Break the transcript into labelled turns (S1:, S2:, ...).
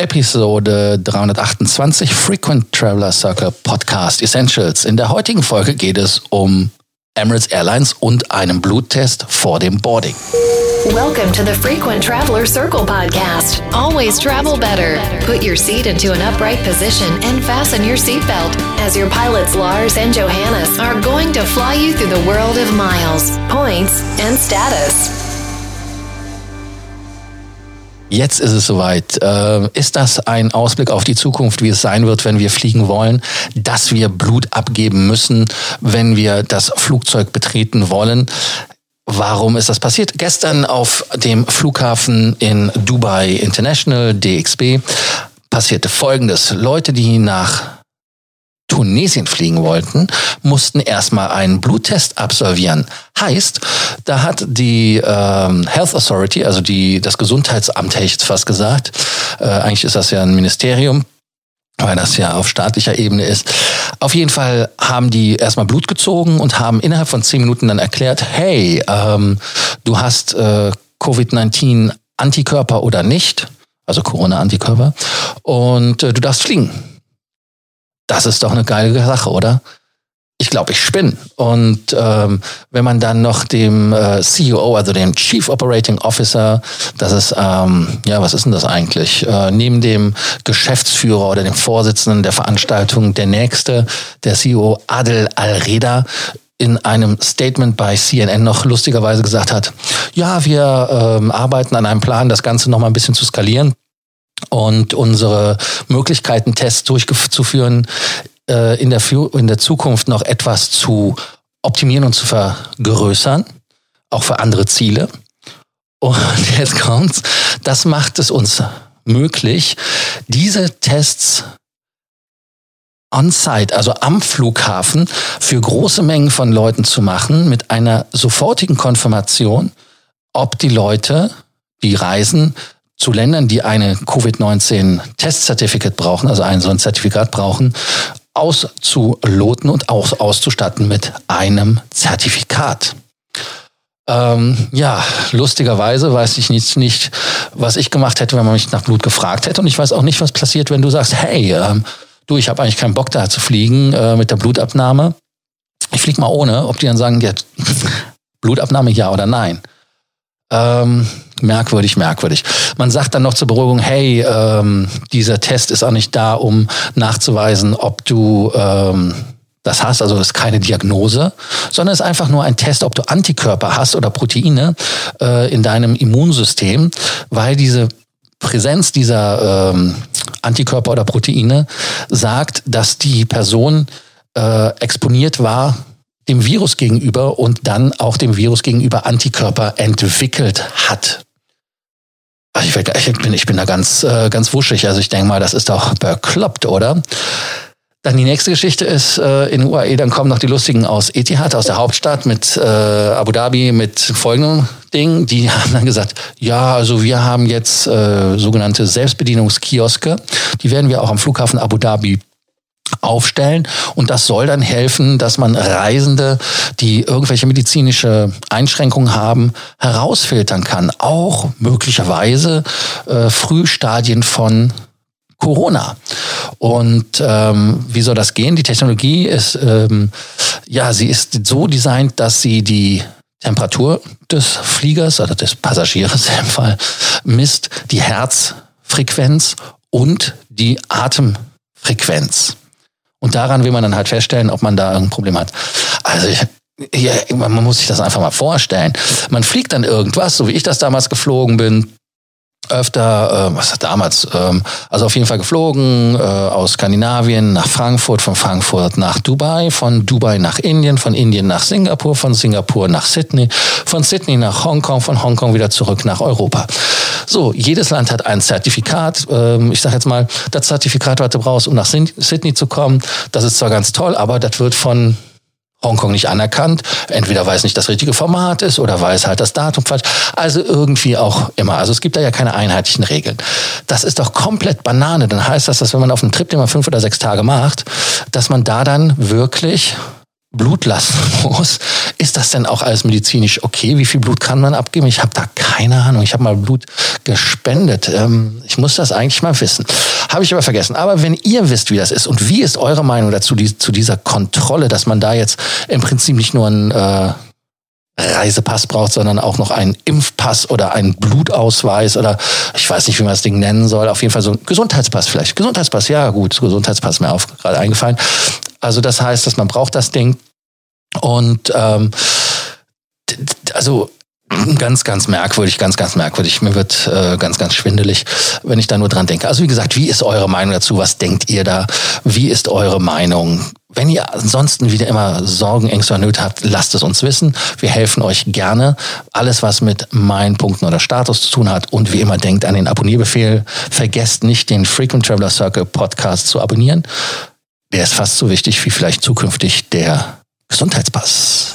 S1: Episode 328 Frequent Traveler Circle Podcast Essentials. In der heutigen Folge geht es um Emirates Airlines und einem Bluttest vor dem Boarding.
S2: Welcome to the Frequent Traveler Circle podcast. Always travel better. Put your seat into an upright position and fasten your seatbelt as your pilots Lars and Johannes are going to fly you through the world of miles, points, and status.
S1: Jetzt ist es soweit. Äh, ist das ein Ausblick auf die Zukunft, wie es sein wird, wenn wir fliegen wollen, dass wir Blut abgeben müssen, wenn wir das Flugzeug betreten wollen? Warum ist das passiert? Gestern auf dem Flughafen in Dubai International, DXB, passierte Folgendes. Leute, die nach Tunesien fliegen wollten, mussten erstmal einen Bluttest absolvieren. Heißt, da hat die ähm, Health Authority, also die, das Gesundheitsamt, hätte ich jetzt fast gesagt, äh, eigentlich ist das ja ein Ministerium, weil das ja auf staatlicher Ebene ist. Auf jeden Fall haben die erstmal Blut gezogen und haben innerhalb von zehn Minuten dann erklärt, hey, ähm, du hast äh, Covid-19 Antikörper oder nicht, also Corona-Antikörper, und äh, du darfst fliegen das ist doch eine geile Sache, oder? ich glaube, ich spinne. Und ähm, wenn man dann noch dem äh, CEO, also dem Chief Operating Officer, das ist, ähm, ja, was ist denn das eigentlich? Äh, neben dem Geschäftsführer oder dem Vorsitzenden der Veranstaltung, der nächste, der CEO Adel Al-Reda, in einem Statement bei CNN noch lustigerweise gesagt hat, ja, wir ähm, arbeiten an einem Plan, das Ganze noch mal ein bisschen zu skalieren und unsere Möglichkeiten, Tests durchzuführen, äh, in, der, in der Zukunft noch etwas zu optimieren und zu vergrößern, auch für andere Ziele. Und jetzt kommt's, das macht es uns möglich, diese Tests on-site, also am Flughafen, für große Mengen von Leuten zu machen, mit einer sofortigen Konfirmation, ob die Leute, die reisen, zu Ländern, die eine Covid-19-Test-Zertifikat brauchen, also ein so ein Zertifikat brauchen, auszuloten und aus, auszustatten mit einem Zertifikat. Ähm, ja, lustigerweise weiß ich nicht, nicht, was ich gemacht hätte, wenn man mich nach Blut gefragt hätte. Und ich weiß auch nicht, was passiert, wenn du sagst, hey, ähm, du, ich habe eigentlich keinen Bock da zu fliegen äh, mit der Blutabnahme. Ich fliege mal ohne, ob die dann sagen, ja, Blutabnahme ja oder nein. Ähm, merkwürdig, merkwürdig. Man sagt dann noch zur Beruhigung, hey, ähm, dieser Test ist auch nicht da, um nachzuweisen, ob du ähm, das hast, also ist keine Diagnose, sondern es ist einfach nur ein Test, ob du Antikörper hast oder Proteine äh, in deinem Immunsystem, weil diese Präsenz dieser ähm, Antikörper oder Proteine sagt, dass die Person äh, exponiert war dem Virus gegenüber und dann auch dem Virus gegenüber Antikörper entwickelt hat. Also ich, bin, ich bin da ganz, äh, ganz wuschig. Also ich denke mal, das ist doch bekloppt, oder? Dann die nächste Geschichte ist äh, in UAE, dann kommen noch die Lustigen aus Etihad, aus der Hauptstadt mit äh, Abu Dhabi mit folgendem Ding. Die haben dann gesagt, ja, also wir haben jetzt äh, sogenannte Selbstbedienungskioske. Die werden wir auch am Flughafen Abu Dhabi aufstellen und das soll dann helfen, dass man Reisende, die irgendwelche medizinische Einschränkungen haben, herausfiltern kann. Auch möglicherweise äh, Frühstadien von Corona. Und ähm, wie soll das gehen? Die Technologie ist, ähm, ja, sie ist so designt, dass sie die Temperatur des Fliegers oder des Passagiers im Fall misst, die Herzfrequenz und die Atemfrequenz. Und daran will man dann halt feststellen, ob man da irgendein Problem hat. Also ich, ja, man muss sich das einfach mal vorstellen. Man fliegt dann irgendwas, so wie ich das damals geflogen bin, öfter, äh, was hat damals, ähm, also auf jeden Fall geflogen, äh, aus Skandinavien nach Frankfurt, von Frankfurt nach Dubai, von Dubai nach Indien, von Indien nach Singapur, von Singapur nach Sydney, von Sydney nach Hongkong, von Hongkong wieder zurück nach Europa. So, jedes Land hat ein Zertifikat. Ähm, ich sage jetzt mal, das Zertifikat, was du brauchst, um nach Sydney zu kommen, das ist zwar ganz toll, aber das wird von Hongkong nicht anerkannt. Entweder weil es nicht das richtige Format ist oder weil es halt das Datum falsch. Also irgendwie auch immer. Also es gibt da ja keine einheitlichen Regeln. Das ist doch komplett Banane. Dann heißt das, dass wenn man auf einem Trip, den man fünf oder sechs Tage macht, dass man da dann wirklich Blut lassen muss, ist das denn auch alles medizinisch okay? Wie viel Blut kann man abgeben? Ich habe da keine Ahnung. Ich habe mal Blut gespendet. Ähm, ich muss das eigentlich mal wissen. Habe ich aber vergessen. Aber wenn ihr wisst, wie das ist und wie ist eure Meinung dazu, die, zu dieser Kontrolle, dass man da jetzt im Prinzip nicht nur ein äh, Reisepass braucht, sondern auch noch einen Impfpass oder einen Blutausweis oder ich weiß nicht, wie man das Ding nennen soll. Auf jeden Fall so ein Gesundheitspass vielleicht. Gesundheitspass, ja gut, Gesundheitspass mir auf gerade eingefallen. Also das heißt, dass man braucht das Ding und ähm, also ganz, ganz merkwürdig, ganz, ganz merkwürdig. Mir wird äh, ganz, ganz schwindelig, wenn ich da nur dran denke. Also wie gesagt, wie ist eure Meinung dazu? Was denkt ihr da? Wie ist eure Meinung? Wenn ihr ansonsten wieder immer Sorgen, Ängste oder Nöte habt, lasst es uns wissen. Wir helfen euch gerne. Alles, was mit meinen Punkten oder Status zu tun hat. Und wie immer, denkt an den Abonnierbefehl. Vergesst nicht, den Frequent Traveler Circle Podcast zu abonnieren. Der ist fast so wichtig wie vielleicht zukünftig der Gesundheitspass.